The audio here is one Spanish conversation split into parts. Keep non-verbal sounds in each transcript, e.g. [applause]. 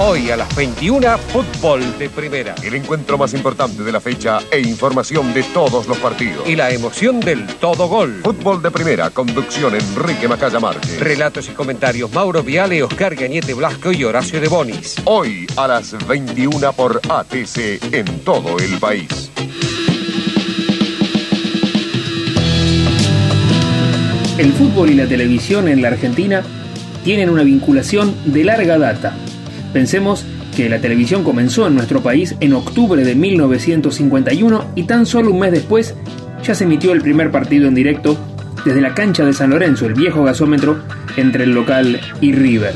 Hoy a las 21, fútbol de primera. El encuentro más importante de la fecha e información de todos los partidos. Y la emoción del todo gol. Fútbol de primera, conducción Enrique Macaya Márquez. Relatos y comentarios Mauro Viale, Oscar Gañete Blasco y Horacio de Bonis. Hoy a las 21 por ATC en todo el país. El fútbol y la televisión en la Argentina tienen una vinculación de larga data. Pensemos que la televisión comenzó en nuestro país en octubre de 1951 y tan solo un mes después ya se emitió el primer partido en directo desde la cancha de San Lorenzo, el viejo gasómetro, entre el local y River.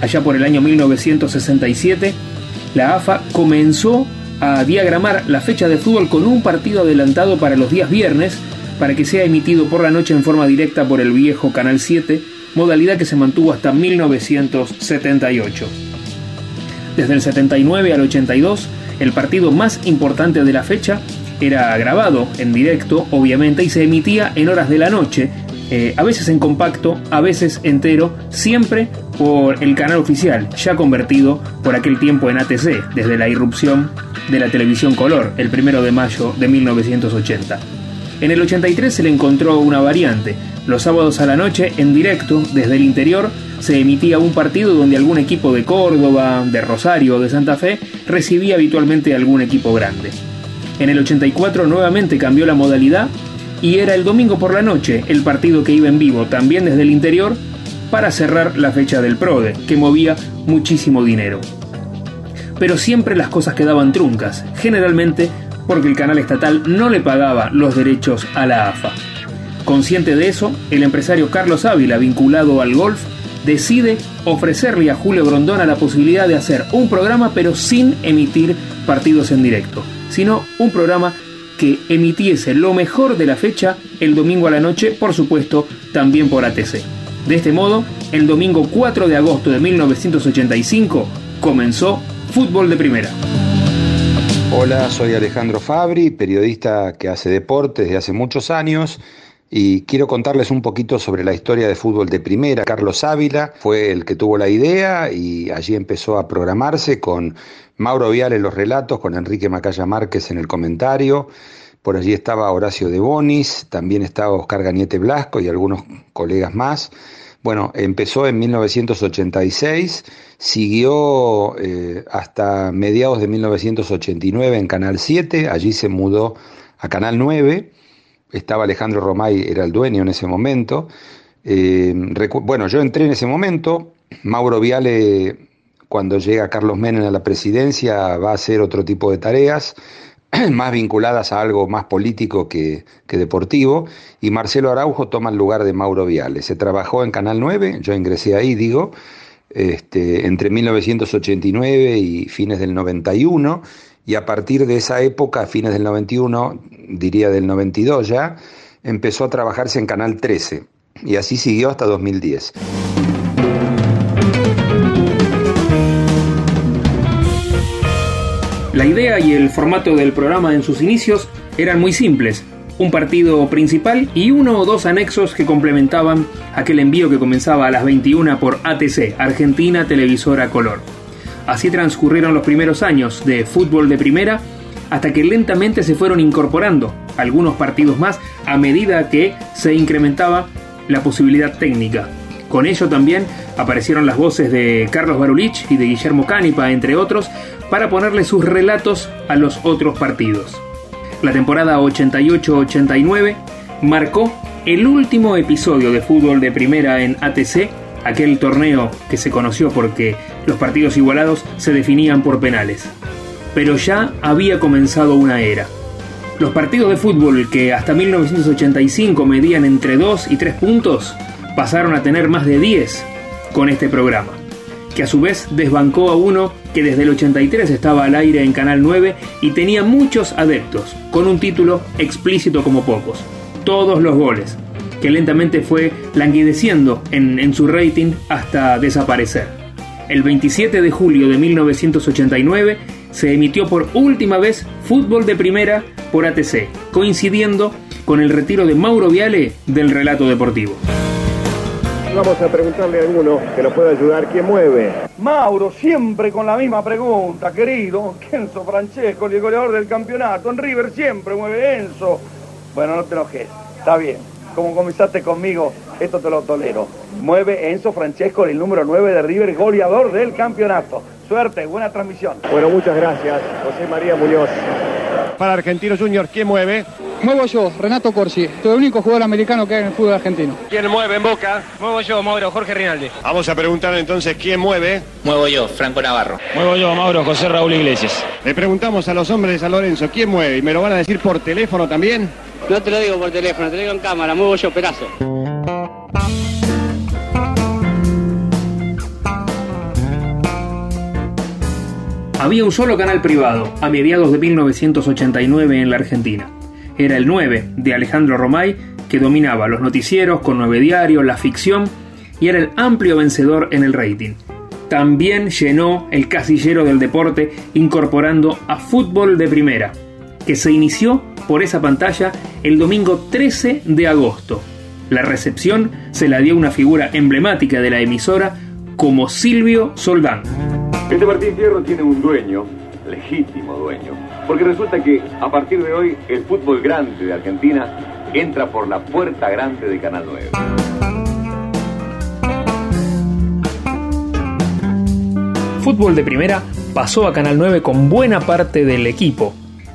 Allá por el año 1967, la AFA comenzó a diagramar la fecha de fútbol con un partido adelantado para los días viernes para que sea emitido por la noche en forma directa por el viejo Canal 7, modalidad que se mantuvo hasta 1978. Desde el 79 al 82, el partido más importante de la fecha era grabado en directo, obviamente, y se emitía en horas de la noche, eh, a veces en compacto, a veces entero, siempre por el canal oficial, ya convertido por aquel tiempo en ATC, desde la irrupción de la televisión color, el primero de mayo de 1980. En el 83 se le encontró una variante. Los sábados a la noche, en directo, desde el interior, se emitía un partido donde algún equipo de Córdoba, de Rosario o de Santa Fe recibía habitualmente algún equipo grande. En el 84 nuevamente cambió la modalidad y era el domingo por la noche el partido que iba en vivo también desde el interior para cerrar la fecha del PRODE, que movía muchísimo dinero. Pero siempre las cosas quedaban truncas, generalmente porque el canal estatal no le pagaba los derechos a la AFA. Consciente de eso, el empresario Carlos Ávila, vinculado al golf, decide ofrecerle a Julio Grondona la posibilidad de hacer un programa pero sin emitir partidos en directo, sino un programa que emitiese lo mejor de la fecha el domingo a la noche, por supuesto, también por ATC. De este modo, el domingo 4 de agosto de 1985 comenzó Fútbol de Primera. Hola, soy Alejandro Fabri, periodista que hace deporte desde hace muchos años y quiero contarles un poquito sobre la historia de fútbol de primera. Carlos Ávila fue el que tuvo la idea y allí empezó a programarse con Mauro Vial en los relatos, con Enrique Macaya Márquez en el comentario. Por allí estaba Horacio de Bonis, también estaba Oscar Gañete Blasco y algunos colegas más. Bueno, empezó en 1986, siguió eh, hasta mediados de 1989 en Canal 7, allí se mudó a Canal 9 estaba Alejandro Romay, era el dueño en ese momento. Eh, bueno, yo entré en ese momento, Mauro Viale, cuando llega Carlos Menem a la presidencia, va a hacer otro tipo de tareas, [clears throat] más vinculadas a algo más político que, deportivo, y Marcelo Araujo toma el lugar de Mauro Viale. Se trabajó en Canal 9, yo ingresé ahí, digo, este, entre 1989 y fines del 91, y a partir de esa época, fines del 91, diría del 92 ya, empezó a trabajarse en Canal 13 y así siguió hasta 2010. La idea y el formato del programa en sus inicios eran muy simples. Un partido principal y uno o dos anexos que complementaban aquel envío que comenzaba a las 21 por ATC, Argentina Televisora Color. Así transcurrieron los primeros años de fútbol de primera hasta que lentamente se fueron incorporando algunos partidos más a medida que se incrementaba la posibilidad técnica. Con ello también aparecieron las voces de Carlos Barulich y de Guillermo Cánipa, entre otros, para ponerle sus relatos a los otros partidos. La temporada 88-89 marcó el último episodio de fútbol de primera en ATC aquel torneo que se conoció porque los partidos igualados se definían por penales. Pero ya había comenzado una era. Los partidos de fútbol que hasta 1985 medían entre 2 y 3 puntos pasaron a tener más de 10 con este programa, que a su vez desbancó a uno que desde el 83 estaba al aire en Canal 9 y tenía muchos adeptos, con un título explícito como pocos, todos los goles, que lentamente fue languideciendo en, su rating hasta desaparecer. El 27 de julio de 1989 se emitió por última vez Fútbol de Primera por ATC, coincidiendo con el retiro de Mauro Viale del relato deportivo. Vamos a preguntarle a alguno que nos pueda ayudar. ¿Quién mueve? Mauro, siempre con la misma pregunta, querido. Enzo Francesco, el goleador del campeonato. En River siempre mueve Enzo. Bueno, no te enojes. Está bien. Como comenzaste conmigo, esto te lo tolero. Mueve Enzo Francesco, el número 9 de River, goleador del campeonato. Suerte, buena transmisión. Bueno, muchas gracias. José María Muñoz. Para Argentino Junior, ¿quién mueve? Muevo yo, Renato Corsi. Soy el único jugador americano que hay en el fútbol argentino. ¿Quién mueve en Boca? Muevo yo, Mauro, Jorge Rinaldi. Vamos a preguntar entonces quién mueve. Muevo yo, Franco Navarro. Muevo yo, Mauro, José Raúl Iglesias. Le preguntamos a los hombres de San Lorenzo quién mueve y me lo van a decir por teléfono también. No te lo digo por teléfono, te lo digo en cámara, muevo yo, pedazo. Había un solo canal privado a mediados de 1989 en la Argentina. Era el 9 de Alejandro Romay, que dominaba los noticieros con nueve diarios, la ficción y era el amplio vencedor en el rating. También llenó el casillero del deporte incorporando a Fútbol de Primera, que se inició por esa pantalla el domingo 13 de agosto. La recepción se la dio una figura emblemática de la emisora como Silvio Soldán. Este Martín Fierro tiene un dueño, legítimo dueño, porque resulta que a partir de hoy el fútbol grande de Argentina entra por la puerta grande de Canal 9. Fútbol de primera pasó a Canal 9 con buena parte del equipo,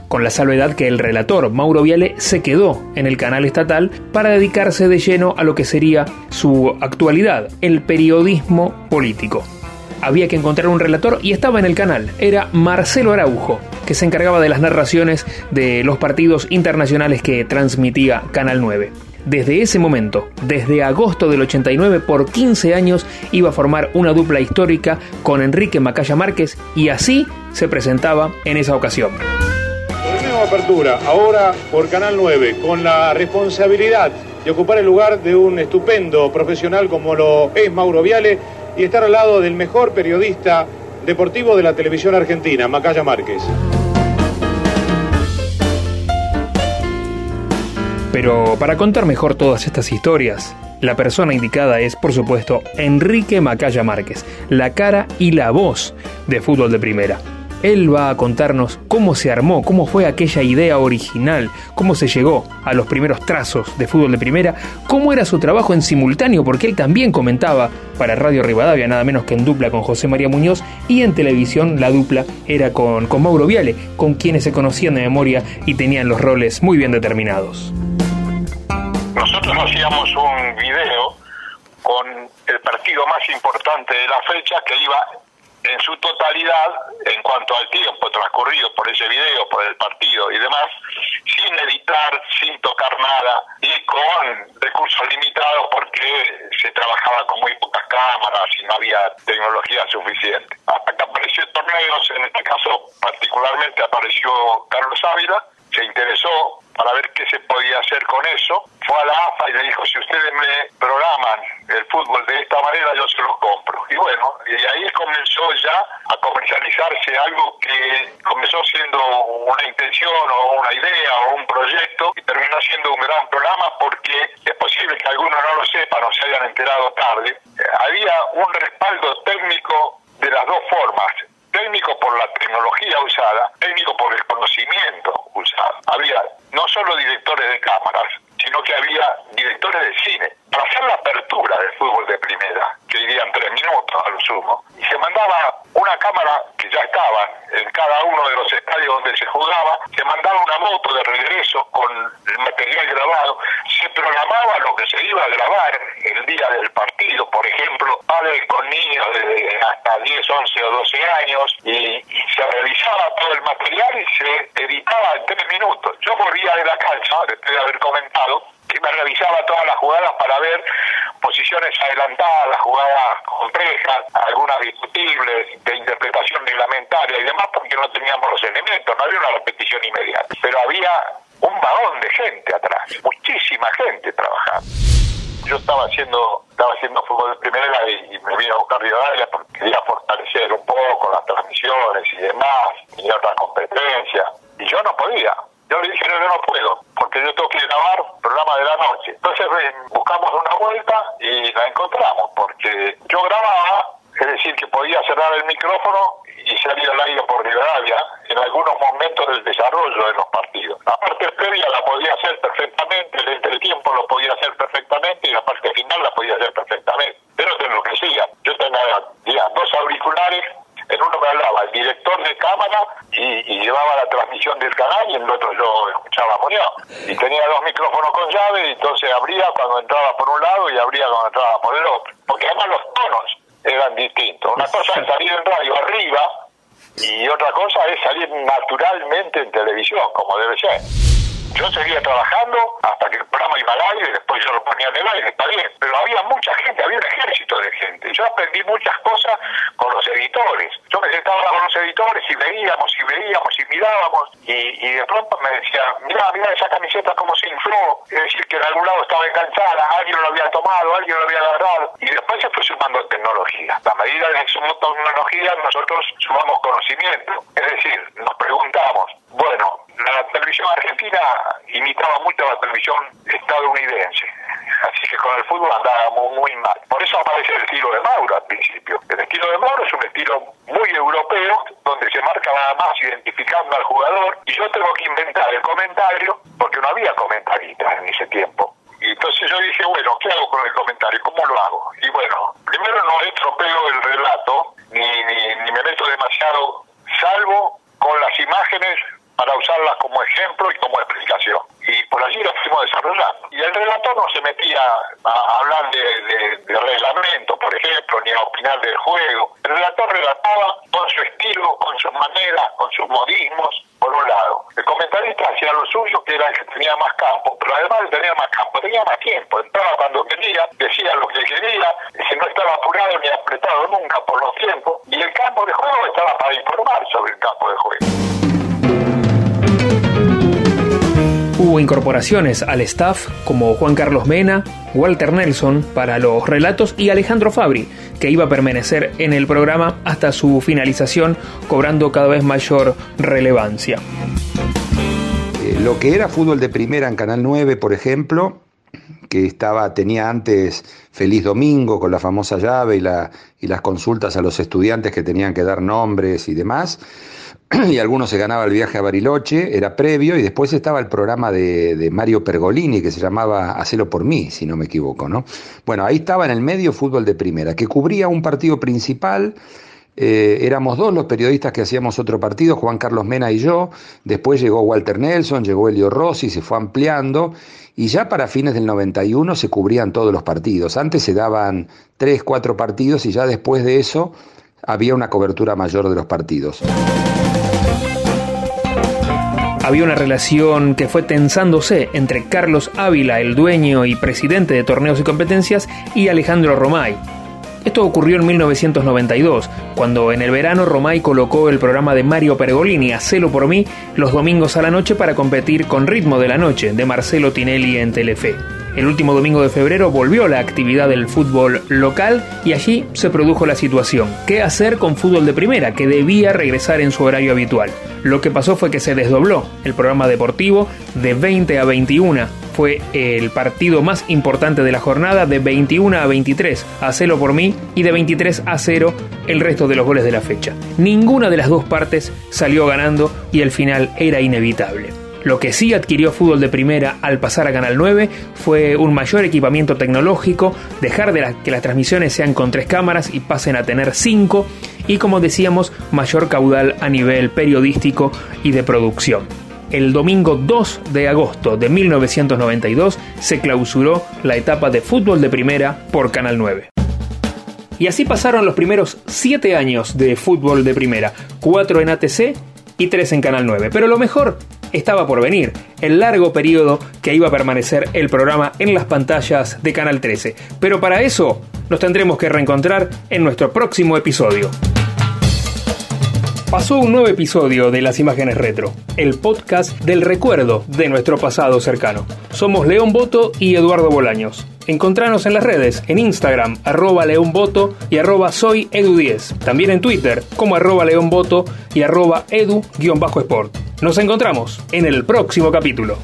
con la salvedad que el relator Mauro Viale se quedó en el canal estatal para dedicarse de lleno a lo que sería su actualidad, el periodismo político. Había que encontrar un relator y estaba en el canal, era Marcelo Araujo, que se encargaba de las narraciones de los partidos internacionales que transmitía Canal 9. Desde ese momento, desde agosto del 89 por 15 años, iba a formar una dupla histórica con Enrique Macaya Márquez y así se presentaba en esa ocasión apertura, ahora por Canal 9, con la responsabilidad de ocupar el lugar de un estupendo profesional como lo es Mauro Viale y estar al lado del mejor periodista deportivo de la televisión argentina, Macaya Márquez. Pero para contar mejor todas estas historias, la persona indicada es, por supuesto, Enrique Macaya Márquez, la cara y la voz de fútbol de primera. Él va a contarnos cómo se armó, cómo fue aquella idea original, cómo se llegó a los primeros trazos de fútbol de primera, cómo era su trabajo en simultáneo, porque él también comentaba para Radio Rivadavia, nada menos que en dupla con José María Muñoz, y en televisión la dupla era con, con Mauro Viale, con quienes se conocían de memoria y tenían los roles muy bien determinados. Nosotros hacíamos un video con el partido más importante de la fecha que iba en su totalidad, en cuanto al tiempo transcurrido por ese video, por el partido y demás, sin editar, sin tocar nada y con recursos limitados porque se trabajaba con muy pocas cámaras y no había tecnología suficiente. Hasta que apareció torneos, en este caso particularmente apareció Carlos Ávila, se interesó para ver hacer con eso, fue a la AFA y le dijo, si ustedes me programan el fútbol de esta manera, yo se los compro. Y bueno, y ahí comenzó ya a comercializarse algo que comenzó siendo una intención o una idea o un proyecto y terminó siendo un gran programa porque es posible que algunos no lo sepan o se hayan enterado tarde. Eh, había un respaldo técnico de las dos formas técnico por la tecnología usada, técnico por el conocimiento usado. Había no solo directores de cámaras, sino que había directores de cine. Para hacer la apertura del fútbol de primera, que irían tres minutos a lo sumo, y se mandaba una cámara que ya estaba en cada uno de los estadios donde se jugaba, se mandaba una moto de regreso con el material grabado, se programaba lo que se iba a grabar el día del partido, por ejemplo, padres con niños de hasta 10, 11 o 12 años, y, se revisaba el material y se editaba en tres minutos. Yo volvía de la cancha, después de haber comentado, que me revisaba todas las jugadas para ver posiciones adelantadas, jugadas complejas, algunas discutibles, de interpretación reglamentaria y demás, porque no teníamos los elementos, no había una repetición inmediata. Pero había un vagón de gente atrás, muchísima gente trabajando. Yo estaba haciendo, estaba haciendo fútbol de primera y, me vine a buscar Rivadavia porque quería fortalecer un poco las transmisiones y demás, y otras competencias. Y yo no podía, Yo le dije, no, yo no puedo, porque yo tengo que grabar programa de la noche. Entonces eh, buscamos una vuelta y la encontramos, porque yo grababa, es decir, que podía cerrar el micrófono y salir al aire por Rivadavia en algunos momentos del desarrollo de los partidos. La parte previa la podía hacer perfectamente, el entretiempo lo podía hacer perfectamente y la parte final la podía hacer perfectamente. Pero te enloquecía. Yo tenía dos auriculares en uno me hablaba el director de cámara y, llevaba la transmisión del canal y en el otro yo escuchaba a Y tenía dos micrófonos con llave y entonces abría cuando entraba por un lado y abría cuando entraba por el otro. Porque además los tonos eran distintos. Una cosa es salir en radio arriba y otra cosa es salir naturalmente en televisión, como debe ser. Yo seguía trabajando hasta que el programa iba al aire, después yo lo ponía en el aire, está bien, pero había mucha gente, había un ejército de gente. Yo aprendí muchas cosas con los editores. Yo me sentaba con los editores y veíamos y veíamos y mirábamos y, de pronto me decían, mira, mira esa camiseta como se infló, es decir, que en algún lado estaba enganchada, alguien lo había tomado, alguien lo había agarrado y después se fue sumando tecnología. A medida que sumó tecnología nosotros sumamos conocimiento, es decir, nos preguntamos, bueno, la televisión argentina imitaba mucho a la televisión estadounidense. Así que con el fútbol andaba muy, mal. Por eso aparece el estilo de Mauro al principio. El estilo de Mauro es un estilo muy europeo, donde se marca nada más identificando al jugador. Y yo tengo que inventar el comentario, porque no había comentaristas en ese tiempo. Y entonces yo dije, bueno, ¿qué hago con el comentario? ¿Cómo lo hago? Y bueno, primero no estropeo el relato, ni, ni, ni me meto demasiado, salvo con las imágenes para usarlas como ejemplo y como explicación. Y por allí lo fuimos desarrollando. Y el relator no se metía a hablar de, reglamento, por ejemplo, ni a opinar del juego. El relator relataba con su estilo, con sus maneras, con sus modismos, por un lado. El comentarista hacía lo suyo, que era el que tenía más campo, pero además de tener más campo, tenía más tiempo. Entraba cuando quería, decía lo que quería, si no estaba apurado ni apretado nunca por los tiempos. Y el campo de juego estaba para informar sobre el campo de juego. Incorporaciones al staff como Juan Carlos Mena, Walter Nelson para los relatos y Alejandro Fabri, que iba a permanecer en el programa hasta su finalización, cobrando cada vez mayor relevancia. Eh, lo que era fútbol de primera en Canal 9, por ejemplo, que estaba, tenía antes Feliz Domingo con la famosa llave y, la, y las consultas a los estudiantes que tenían que dar nombres y demás. [clears throat] y algunos se ganaba el viaje a Bariloche, era previo, y después estaba el programa de, Mario Pergolini que se llamaba Hacelo por mí, si no me equivoco, ¿no? Bueno, ahí estaba en el medio fútbol de primera, que cubría un partido principal. Eh, éramos dos los periodistas que hacíamos otro partido, Juan Carlos Mena y yo. Después llegó Walter Nelson, llegó Elio Rossi, se fue ampliando. Y ya para fines del 91 se cubrían todos los partidos. Antes se daban tres, cuatro partidos y ya después de eso había una cobertura mayor de los partidos había una relación que fue tensándose entre Carlos Ávila, el dueño y presidente de torneos y competencias, y Alejandro Romay. Esto ocurrió en 1992, cuando en el verano Romay colocó el programa de Mario Pergolini, Hacelo por mí, los domingos a la noche para competir con Ritmo de la Noche, de Marcelo Tinelli en Telefe. El último domingo de febrero volvió la actividad del fútbol local y allí se produjo la situación. ¿Qué hacer con fútbol de primera, que debía regresar en su horario habitual? Lo que pasó fue que se desdobló el programa deportivo de 20 a 21. Fue el partido más importante de la jornada de 21 a 23, a por mí, y de 23 a 0 el resto de los goles de la fecha. Ninguna de las dos partes salió ganando y el final era inevitable. Lo que sí adquirió fútbol de primera al pasar a Canal 9 fue un mayor equipamiento tecnológico, dejar de que las transmisiones sean con tres cámaras y pasen a tener cinco, y como decíamos, mayor caudal a nivel periodístico y de producción. El domingo 2 de agosto de 1992 se clausuró la etapa de fútbol de primera por Canal 9. Y así pasaron los primeros siete años de fútbol de primera, cuatro en ATC y tres en Canal 9. Pero lo mejor estaba por venir, el largo periodo que iba a permanecer el programa en las pantallas de Canal 13. Pero para eso nos tendremos que reencontrar en nuestro próximo episodio. Pasó un nuevo episodio de Las Imágenes Retro, el podcast del recuerdo de nuestro pasado cercano. Somos León Boto y Eduardo Bolaños. Encontranos en las redes, en Instagram, arroba leonboto y arroba soy edu10. También en Twitter, como arroba leonboto y arroba edu-sport. Nos encontramos en el próximo capítulo.